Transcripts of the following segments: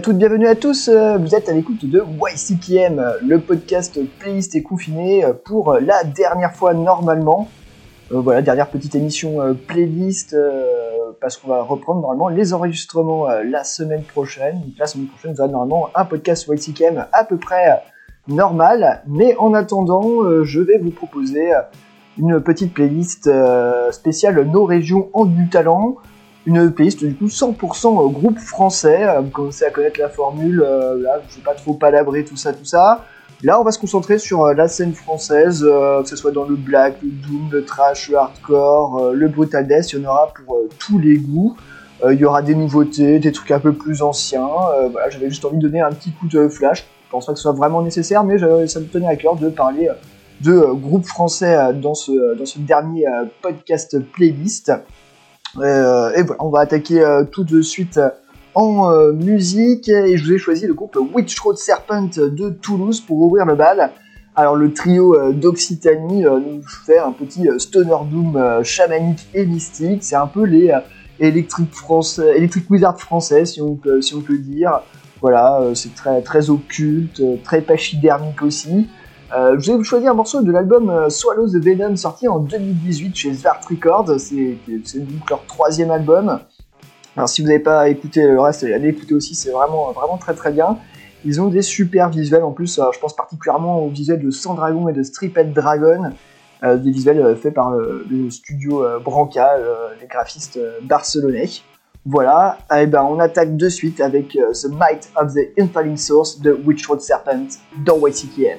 à toutes, bienvenue à tous. euh, Vous êtes à l'écoute de YCPM, le podcast playlist et confiné euh, pour la dernière fois normalement. Euh, voilà, dernière petite émission euh, playlist euh, parce qu'on va reprendre normalement les enregistrements euh, la semaine prochaine. Donc, la semaine prochaine, vous aurez normalement un podcast YCPM à peu près euh, normal. Mais en attendant, euh, je vais vous proposer euh, une petite playlist euh, spéciale Nos régions ont du talent une playlist du coup 100% groupe français. Euh, Vous commencez à connaître la formule, euh, je vais pas trop palabrer tout ça, tout ça. Là on va se concentrer sur euh, la scène française, euh, que ce soit dans le black, le doom, le trash, le hardcore, euh, le brutal death, il y en aura pour euh, tous les goûts. Euh, il y aura des nouveautés, des trucs un peu plus anciens. Euh, voilà, j'avais juste envie de donner un petit coup de flash. Je pense pas que ce soit vraiment nécessaire, mais ça me tenait à cœur de parler euh, de euh, groupe français euh, dans ce, dernier euh, podcast playlist. Euh, et voilà, on va attaquer euh, tout de suite euh, en musique et je vous ai choisi le groupe Witch Road Serpent de Toulouse pour ouvrir le bal. Alors le trio d'Occitanie nous fait un petit stoner doom chamanique et mystique. C'est un peu les Electric, France, Wizard français si on, peut- si on peut dire. Voilà, c'est très, très occulte, très pachydermique aussi. Euh, je vais vous choisir un morceau de l'album euh, Swallow the Venom sorti en 2018 chez Zwart Records. C'est donc leur troisième album. Alors si vous n'avez pas écouté le reste, allez écouter aussi, c'est vraiment, vraiment très très bien. Ils ont des super visuels en plus, euh, je pense particulièrement aux visuels de Sandragon et de Stripped Dragon, des visuels faits par le studio Branca, les graphistes barcelonais. Voilà, et ben on attaque de suite avec The Might of the Infighting Source de Witch Road Serpent dans YCKM.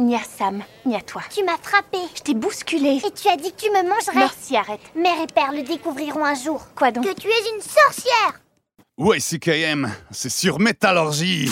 Ni à Sam, ni à toi. Tu m'as frappé. Je t'ai bousculé. Et tu as dit que tu me mangerais. Merci, arrête. Mère et père le découvriront un jour. Quoi donc Que tu es une sorcière. YCKM, c'est sur Métallurgie.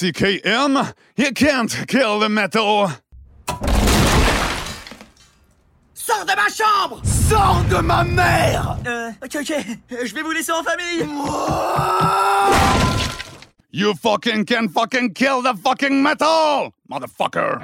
YCKM, you can't kill the metal. Sors de ma chambre! Sors de ma mère! Euh, ok, ok, euh, je vais vous laisser en famille. You fucking can fucking kill the fucking metal, motherfucker.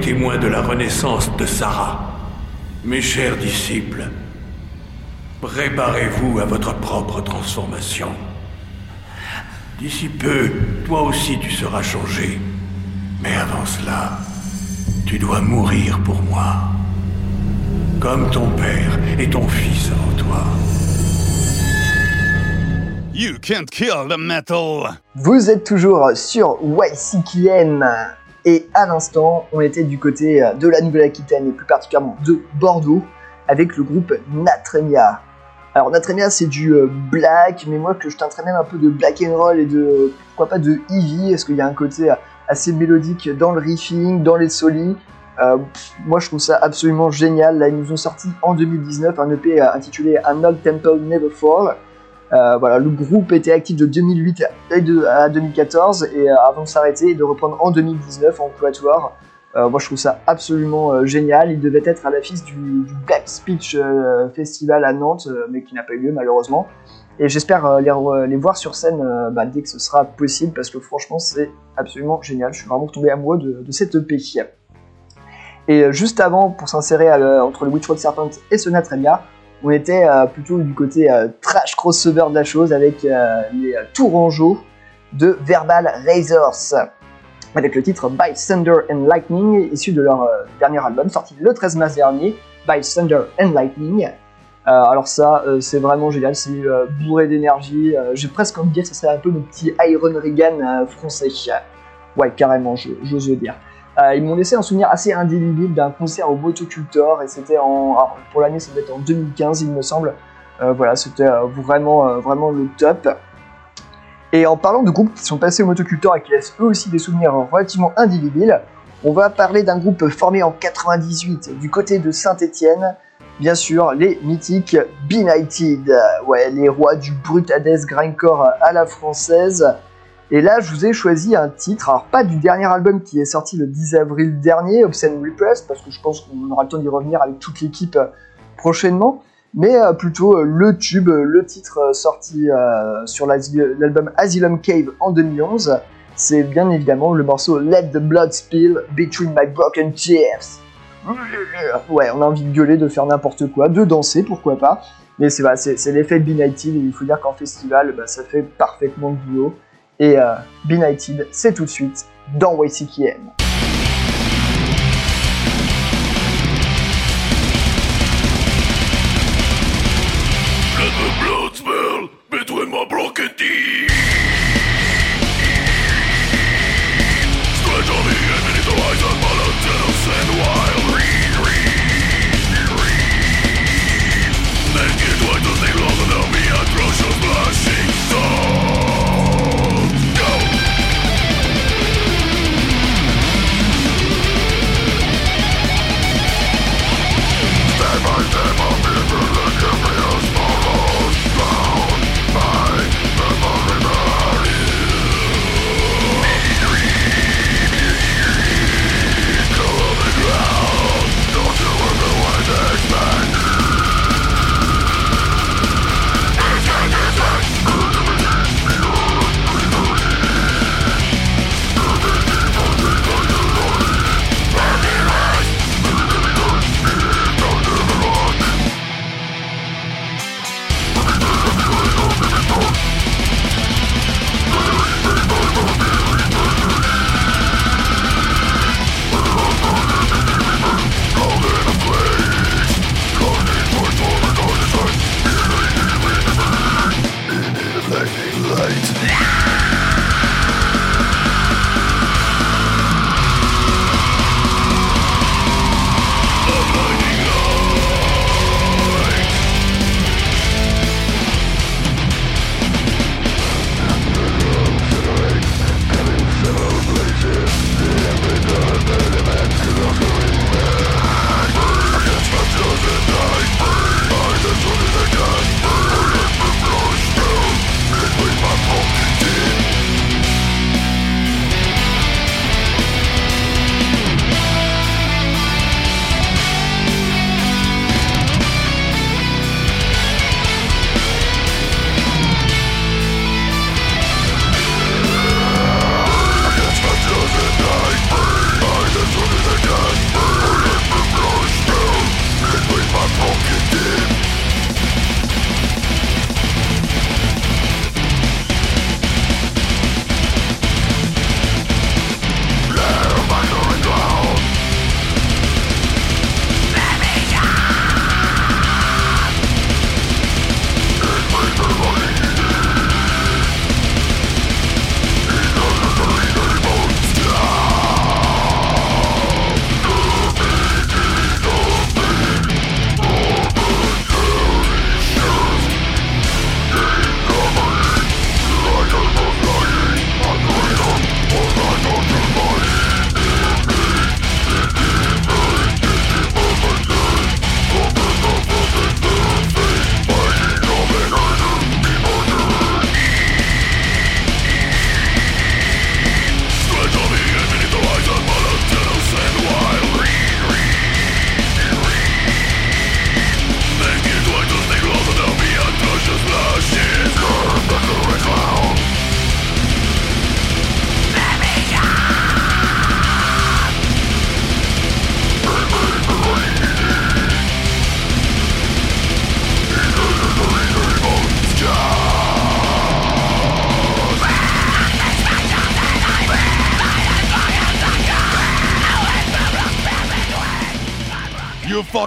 Les témoins de la renaissance de Sarah. Mes chers disciples, préparez-vous à votre propre transformation. D'ici peu, toi aussi tu seras changé. Mais avant cela, tu dois mourir pour moi. Comme ton père et ton fils avant toi. You can't kill the metal. Vous êtes toujours sur YCKM et à l'instant, on était du côté de la Nouvelle-Aquitaine et plus particulièrement de Bordeaux avec le groupe Natremia. Alors Natremia c'est du euh, black, mais moi que je t'entraîne même un peu de black and roll et de pourquoi pas de heavy, parce qu'il y a un côté assez mélodique dans le riffing, dans les solis? Euh, moi je trouve ça absolument génial. Là ils nous ont sorti en 2019 un EP intitulé An Old Temple Never Fall. Euh, le groupe était actif de 2008 à 2014 et euh, avant de s'arrêter et de reprendre en 2019 en quatuor. Euh, moi je trouve ça absolument euh, génial. Il devait être à l'affiche du, du, Black Speech Festival à Nantes, mais qui n'a pas eu lieu malheureusement. Et j'espère les, voir sur scène bah, dès que ce sera possible parce que franchement c'est absolument génial. Je suis vraiment tombé amoureux de, cette EP. Et juste avant, pour s'insérer entre le Witchwood Serpent et ce Natremia, on était euh, plutôt du côté euh, trash crossover de la chose avec euh, les Tourangeaux de Verbal Razors. Avec le titre By Thunder and Lightning issu de leur dernier album sorti le 13 mars dernier By Thunder and Lightning. Alors ça c'est vraiment génial c'est bourré d'énergie j'ai presque envie de dire que ce serait un peu le petit Iron Regan français. Ouais carrément j'ose le dire euh, ils m'ont laissé un souvenir assez indélébile d'un concert au Motocultor et c'était en pour l'année ça devait être en 2015 il me semble. Euh, voilà, c'était euh, vraiment vraiment le top. Et en parlant de groupes qui sont passés au Motocultor et qui laissent eux aussi des souvenirs relativement indélébiles, on va parler d'un groupe formé en 98 du côté de Saint-Étienne. Bien sûr, les mythiques Benighted, ouais, les rois du brutades grindcore à la française. Et là, je vous ai choisi un titre, alors pas du dernier album qui est sorti le 10 avril dernier, Obscene Repress, parce que je pense qu'on aura le temps d'y revenir avec toute l'équipe prochainement, mais plutôt le tube, le titre sorti sur l'album Asylum Cave en 2011. C'est bien évidemment le morceau Let the Blood Spill Between My Broken Tears. Ouais, on a envie de gueuler, de faire n'importe quoi, de danser, pourquoi pas. Mais c'est bah, l'effet Benighted, et il faut dire qu'en festival, bah, ça fait parfaitement le boulot. Et euh, Benighted, c'est tout de suite dans YCKM.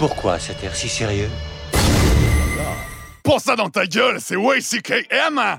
Pourquoi cet air si sérieux? Pour ça dans ta gueule, c'est YCKM!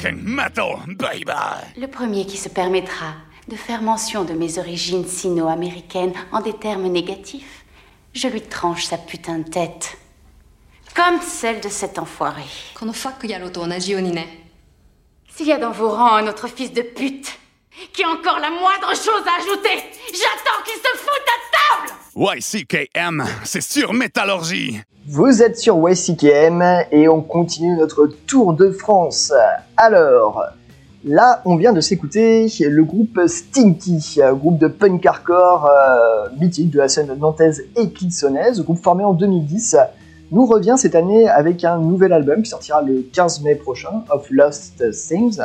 Le premier qui se permettra de faire mention de mes origines sino-américaines en des termes négatifs, je lui tranche sa putain de tête. Comme celle de cet enfoiré. S'il y a dans vos rangs un autre fils de pute qui a encore la moindre chose à ajouter, j'attends qu'il se foute à table YCKM, c'est sur Métallurgie. Vous êtes sur YCKM et on continue notre tour de France. Alors, là, on vient de s'écouter le groupe Stinky, groupe de punk hardcore euh, mythique de la scène nantaise et clissonnaise, groupe formé en 2010, nous revient cette année avec un nouvel album qui sortira le 15 mai prochain, Of Lost Things.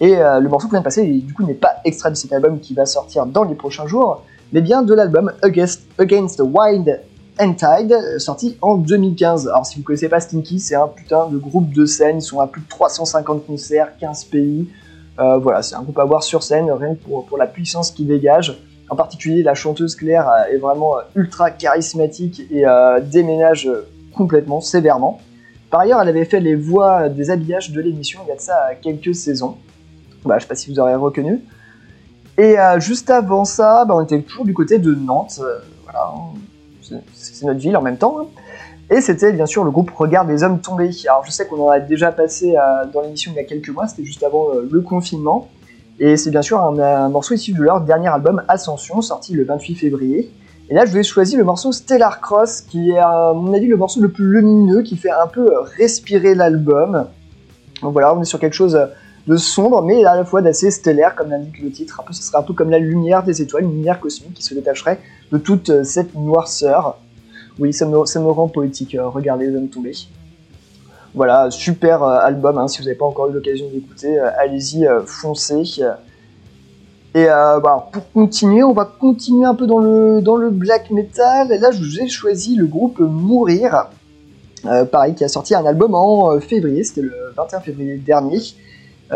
Et euh, le morceau que vient de passer, du coup, n'est pas extrait de cet album qui va sortir dans les prochains jours, mais bien de l'album Against, Against the Wild and Tide, sorti en 2015. Alors, si vous connaissez pas Stinky, c'est un putain de groupe de scène. Ils sont à plus de 350 concerts, 15 pays. Euh, voilà, c'est un groupe à voir sur scène, rien que pour, la puissance qu'ils dégagent. En particulier, la chanteuse Claire euh, est vraiment euh, ultra charismatique et euh, déménage euh, complètement, sévèrement. Par ailleurs, elle avait fait les voix des habillages de l'émission il y a de ça quelques saisons. Bah, je sais pas si vous aurez reconnu. Et euh, juste avant ça, bah, on était toujours du côté de Nantes. euh, voilà, hein. c'est notre ville en même temps. hein. Et c'était bien sûr le groupe Regarde les hommes tombés. Alors je sais qu'on en a déjà passé euh, dans l'émission il y a quelques mois, c'était juste avant le confinement. Et c'est bien sûr un, un morceau issu de leur dernier album Ascension, sorti le 28 février. Et là je vous ai choisi le morceau Stellar Cross, qui est à mon avis le morceau le plus lumineux, qui fait un peu respirer l'album. Donc voilà, on est sur quelque chose de sombre, mais à la fois d'assez stellaire, comme l'indique le titre. Un peu, ce serait un peu comme la lumière des étoiles, une lumière cosmique qui se détacherait de toute euh, cette noirceur. Oui, ça me, ça me rend poétique, euh, regardez les hommes tomber. Voilà, super euh, album, hein, si vous n'avez pas encore eu l'occasion d'écouter, allez-y, foncez. Et bah, pour continuer, on va continuer un peu dans le, dans le black metal. Et là, je vous ai choisi le groupe Mourir, euh, pareil, qui a sorti un album en février, c'était le 21 février dernier,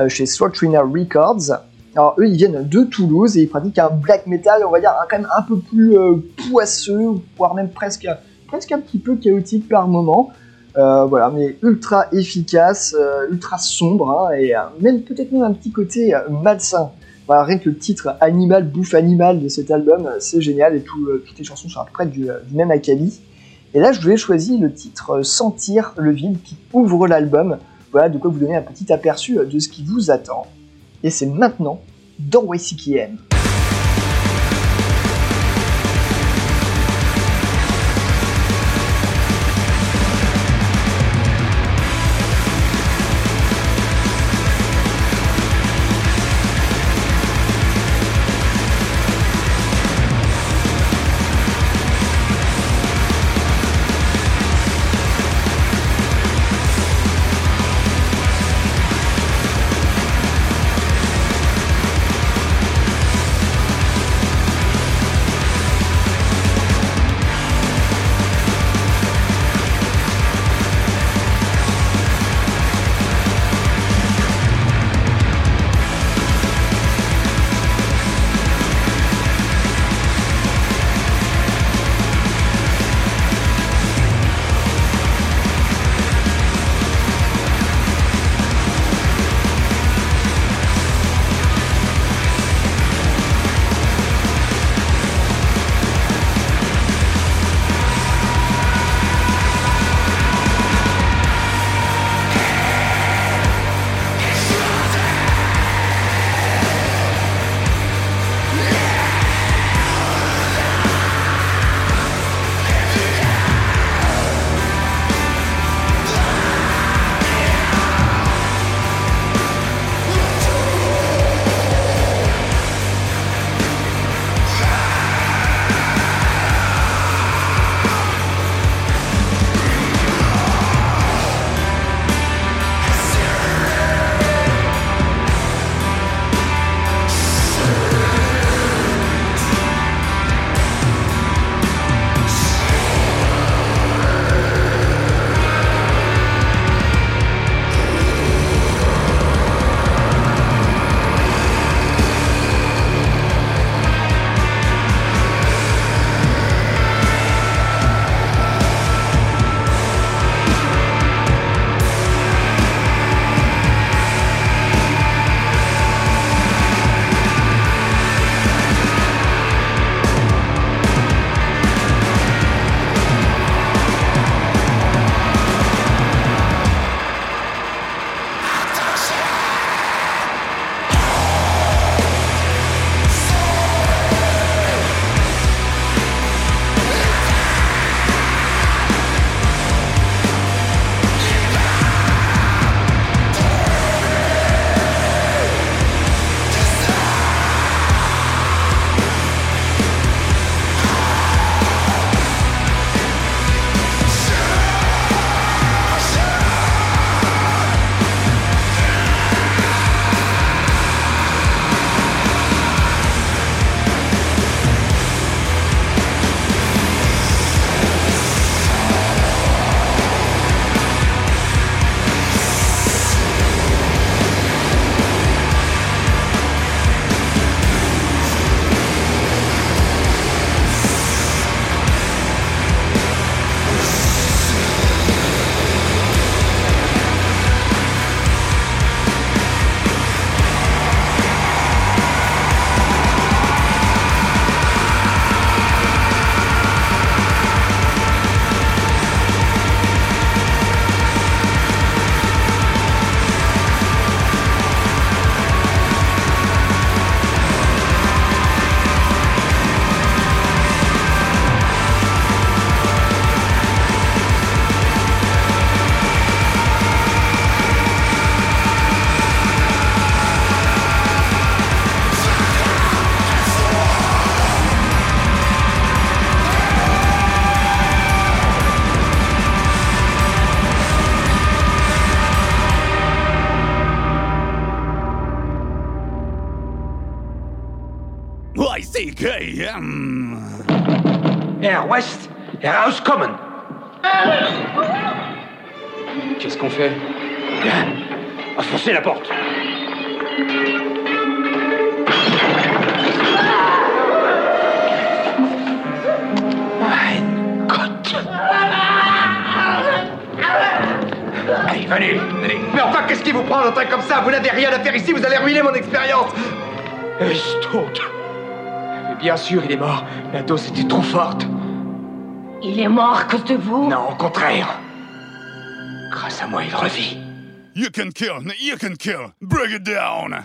chez Swatrina Records. Alors eux, ils viennent de Toulouse et ils pratiquent un black metal, on va dire, quand même un peu plus euh, poisseux, voire même presque, presque un petit peu chaotique par moment. Euh, voilà, mais ultra efficace, euh, ultra sombre, hein, et euh, même peut-être même un petit côté euh, malsain. Voilà, rien que le titre Animal bouffe animal de cet album, euh, c'est génial, et tout, euh, toutes les chansons sont à peu près du, euh, du même acabit. Et là, je vous ai choisi le titre euh, Sentir le vide qui ouvre l'album. Voilà, de quoi vous donner un petit aperçu de ce qui vous attend. Et c'est maintenant dans YCKM. Fait Bien. Enfoncez la porte. Cotte. Allez, venez, venez. Mais enfin, qu'est-ce qui vous prend d'un train comme ça? Vous n'avez rien à faire ici, vous allez ruiner mon expérience Estonte. Mais bien sûr, il est mort. La dose était trop forte. Il est mort à cause de vous? Non, au contraire. Grâce à moi, il revit. You can kill, you can kill. Bring it down.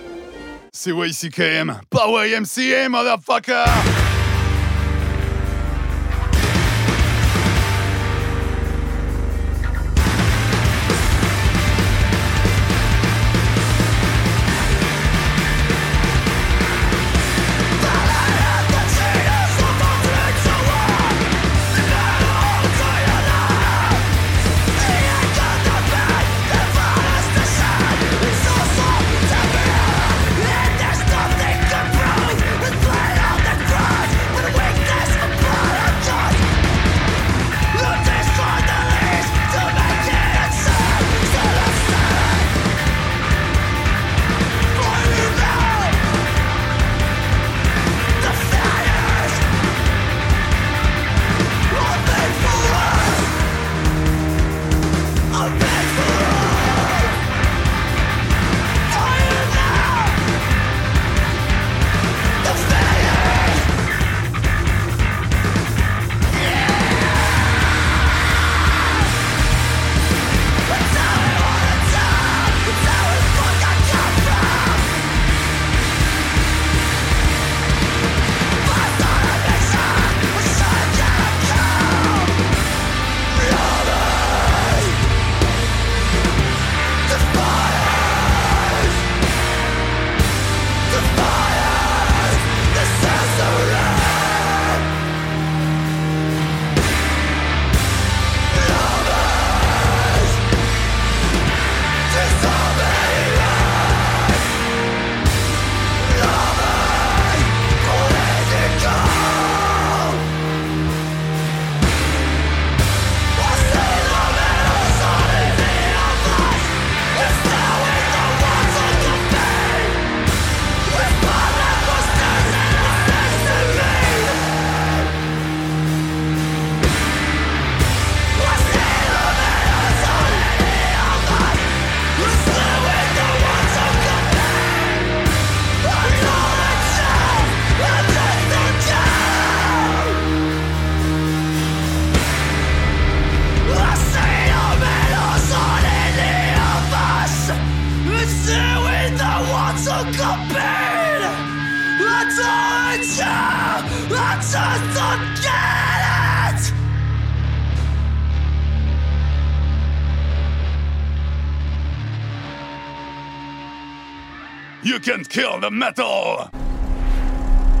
C'est YCKM, pas YMCA, motherfucker!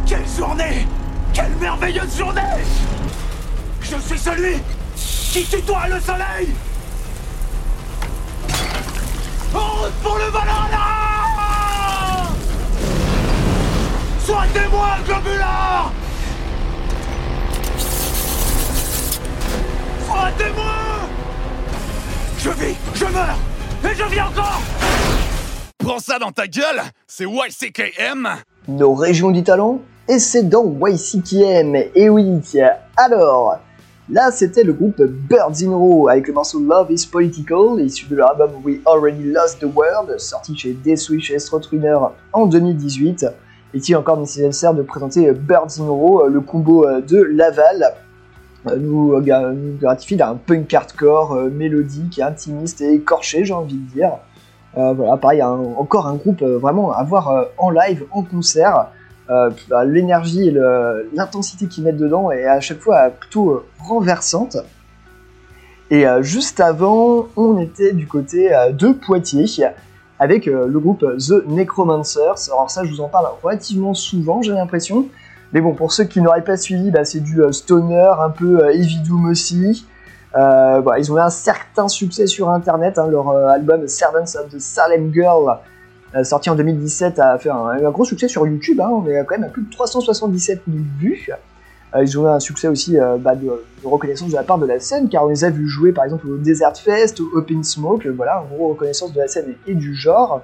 Quelle journée! Quelle merveilleuse journée! Je suis celui qui tutoie le soleil! En route pour le Valhalla! Globulard Sois témoin Je vis, je meurs, et je vis encore Prends ça dans ta gueule! C'est YCKM! nos régions du talent, et c'est dans YCKM. Et oui, alors, là c'était le groupe Birds in Row avec le morceau Love is Political, issu de leur album We Already Lost the World, sorti chez Deathwish et Runner en 2018. Est-il encore nécessaire de présenter Birds in Row, le combo de Laval? Euh, nous, euh, nous gratifie d'un punk hardcore euh, mélodique, intimiste et écorché, j'ai envie de dire. Euh, voilà, pareil, encore un groupe euh, vraiment à voir euh, en live, en concert. Bah, L'énergie et l'intensité qu'ils mettent dedans est à chaque fois plutôt renversante. Et juste avant, on était du côté de Poitiers avec le groupe The Necromancers. Alors ça, je vous en parle relativement souvent, j'ai l'impression. Mais bon, pour ceux qui n'auraient pas suivi, bah, c'est du stoner, un peu heavy doom aussi. Euh, ils ont eu un certain succès sur internet. hein, leur euh, album Servants of the Salem Girl, euh, sorti en 2017, a fait un, gros succès sur YouTube. hein, on est quand même à plus de 377 000 vues. Euh, ils ont eu un succès aussi bah, de, reconnaissance de la part de la scène, car on les a vus jouer par exemple au Desert Fest, au Open Smoke. voilà, une grosse reconnaissance de la scène et, du genre.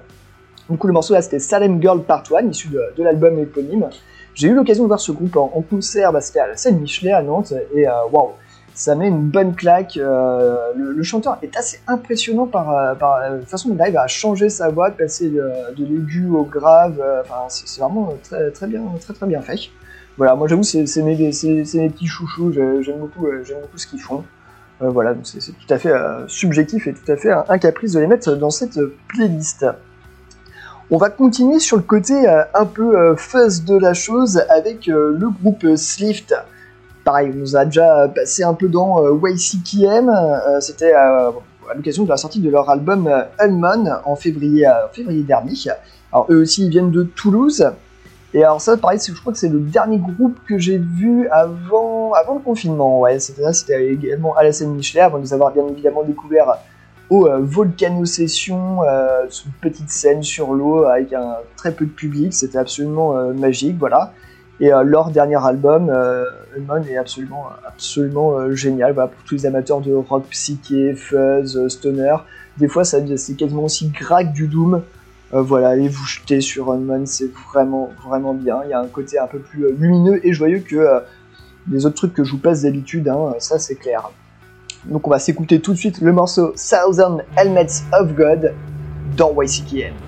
Du coup, le morceau là, c'était Salem Girl Part 1, issu de, l'album éponyme. J'ai eu l'occasion de voir ce groupe en, en concert, bah, c'était à la scène Michelet à Nantes, et waouh, ça met une bonne claque. euh, le, chanteur est assez impressionnant par, euh, par la façon dont il arrive à changer sa voix, de passer de, l'aigu au grave. euh, Enfin, c'est vraiment très, très bien, très très bien fait. Voilà, moi j'avoue, c'est mes, mes petits chouchous. J'aime beaucoup, euh, beaucoup ce qu'ils font. Euh, voilà, donc c'est tout à fait euh, subjectif et tout à fait un, caprice de les mettre dans cette playlist. On va continuer sur le côté euh, un peu euh, fuzz de la chose avec euh, le groupe euh, Slift. Pareil, on nous a déjà passé un peu dans euh, YCKM. euh, C'était euh, à l'occasion de la sortie de leur album euh, Unmon en février, euh, en février dernier. Alors eux aussi, ils viennent de Toulouse. Et alors ça, pareil, je crois que c'est le dernier groupe que j'ai vu avant, avant le confinement. Ouais, c'était également à la scène Michelet, avant de les avoir bien évidemment découvert au euh, Volcano Session, euh, une petite scène sur l'eau avec un très peu de public. C'était absolument euh, magique, voilà. Et euh, leur dernier album, euh, Unmon, est absolument, absolument euh, génial. Pour tous les amateurs de rock psyché, fuzz, stoner. Des fois, c'est quasiment aussi grag du doom. Voilà, allez vous jeter sur Unmon, c'est vraiment, vraiment bien. Il y a un côté un peu plus lumineux et joyeux que les autres trucs que je vous passe d'habitude, hein, ça c'est clair. Donc on va s'écouter tout de suite le morceau Thousand Helmets of God dans YCKM.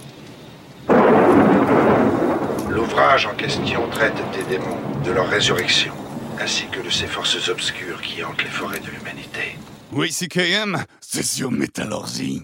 L'ouvrage en question traite des démons, de leur résurrection, ainsi que de ces forces obscures qui hantent les forêts de l'humanité. Oui, c'est Métallurgie.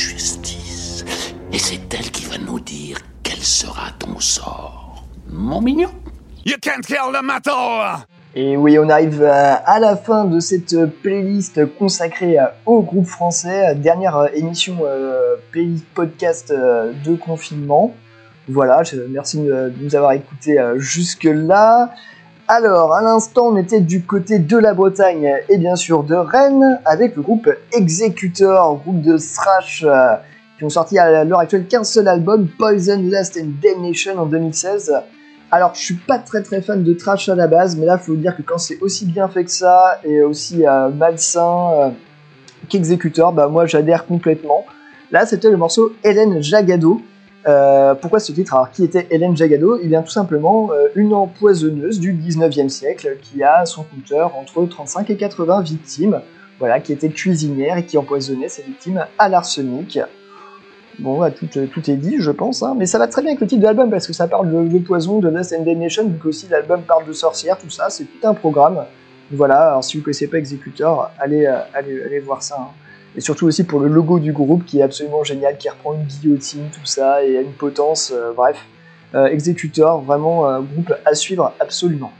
Justice. Et c'est elle qui va nous dire quel sera ton sort. Mon mignon. You can't kill the metal! Et oui, on arrive à la fin de cette playlist consacrée au groupe français, dernière émission playlist podcast de confinement. Voilà, merci de nous avoir écoutés jusque-là. Alors, à l'instant, on était du côté de la Bretagne et bien sûr de Rennes avec le groupe Executor, groupe de thrash euh, qui ont sorti à l'heure actuelle qu'un seul album, Poison, Lust and Damnation en 2016. Alors, je suis pas très très fan de thrash à la base, mais là, faut dire que quand c'est aussi bien fait que ça et aussi euh, malsain euh, qu'Executor, bah moi j'adhère complètement. Là, c'était le morceau Hélène Jagado. Euh, pourquoi ce titre Alors, qui était Hélène Jagado Il vient tout simplement euh, une empoisonneuse du 19e siècle qui a son compteur entre 35 et 80 victimes, voilà, qui était cuisinière et qui empoisonnait ses victimes à l'arsenic. Bon, bah, tout, tout, est dit, je pense, hein, mais ça va très bien avec le titre de l'album parce que ça parle de, poison, de Lust and Damnation, vu qu'aussi l'album parle de sorcières, tout ça, c'est tout un programme. Voilà, si vous ne connaissez pas Executor, allez, euh, allez, allez voir ça. Hein et surtout aussi pour le logo du groupe qui est absolument génial, qui reprend une guillotine, tout ça, et une potence, euh, bref. Euh, Executor, vraiment un groupe à suivre absolument.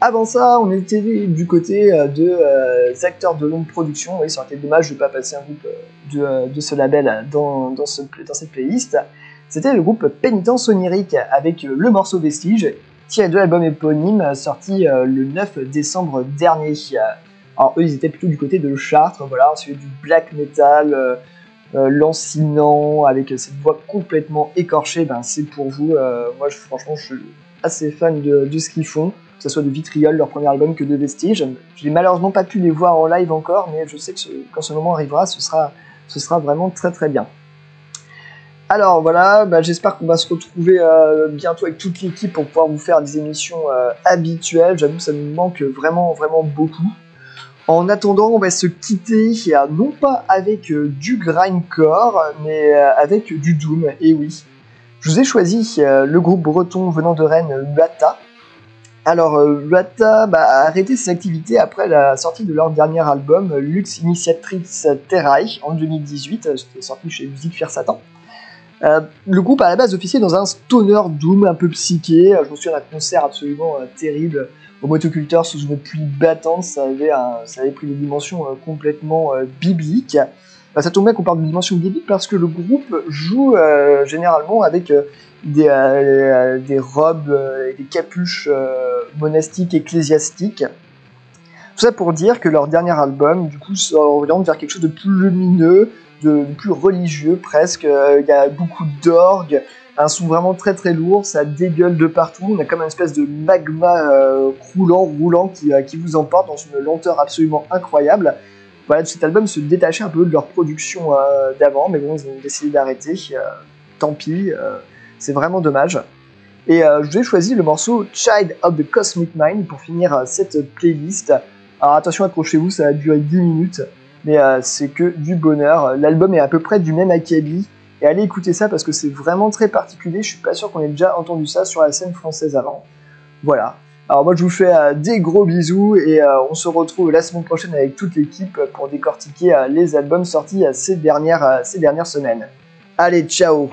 Avant ça, on était du côté euh, de euh, acteurs de longue production. Oui, ça aurait été dommage de ne pas passer un groupe de, ce label dans, dans, ce, dans cette playlist. C'était le groupe Pénitence Onirique avec le morceau Vestige, tiré de l'album éponyme sorti le 9 décembre dernier. Alors eux, ils étaient plutôt du côté de Chartres, voilà, c'est du black metal, euh, euh, lancinant, avec cette voix complètement écorchée, ben c'est pour vous. Euh, moi, franchement, je suis assez fan de, ce qu'ils font, que ce soit de Vitriol, leur premier album, que de Vestige. Je n'ai malheureusement pas pu les voir en live encore, mais je sais que quand ce moment arrivera, ce sera, ce sera vraiment très très bien. Alors voilà, bah, j'espère qu'on va se retrouver bientôt avec toute l'équipe pour pouvoir vous faire des émissions habituelles. J'avoue, ça nous manque vraiment vraiment beaucoup. En attendant, on va se quitter non pas avec euh, du grindcore, mais euh, avec du doom. Et oui, je vous ai choisi euh, le groupe breton venant de Rennes, Luata. Alors, Luata bah, a arrêté ses activités après la sortie de leur dernier album, Lux Initiatrix Terrae, en 2018. C'était sorti chez Musique Faire Satan. le groupe à la base officiait dans un stoner doom un peu psyché. Je me souviens d'un concert absolument terrible au motoculteur sous une pluie battante, ça avait, ça avait pris des dimensions euh, complètement euh, bibliques. Bah, ça tombe bien qu'on parle de dimensions bibliques parce que le groupe joue euh, généralement avec des, robes et des capuches monastiques ecclésiastiques. Tout ça pour dire que leur dernier album, du coup, s'oriente vers quelque chose de plus lumineux, de plus religieux presque. Il y a beaucoup d'orgues, un son vraiment très très lourd, ça dégueule de partout, on a comme une espèce de magma euh, croulant, roulant qui, euh, qui, vous emporte dans une lenteur absolument incroyable. Voilà, cet album se détachait un peu de leur production euh, d'avant, mais bon, ils ont décidé d'arrêter, tant pis, c'est vraiment dommage. Et je vous ai choisi le morceau Child of the Cosmic Mind pour finir cette playlist. Alors attention, accrochez-vous, ça va durer 10 minutes, mais c'est que du bonheur. L'album est à peu près du même acabit, et allez écouter ça parce que c'est vraiment très particulier. Je suis pas sûr qu'on ait déjà entendu ça sur la scène française avant. Voilà. Alors moi je vous fais euh, des gros bisous et euh, on se retrouve la semaine prochaine avec toute l'équipe pour décortiquer euh, les albums sortis ces dernières, ces dernières semaines. Allez, ciao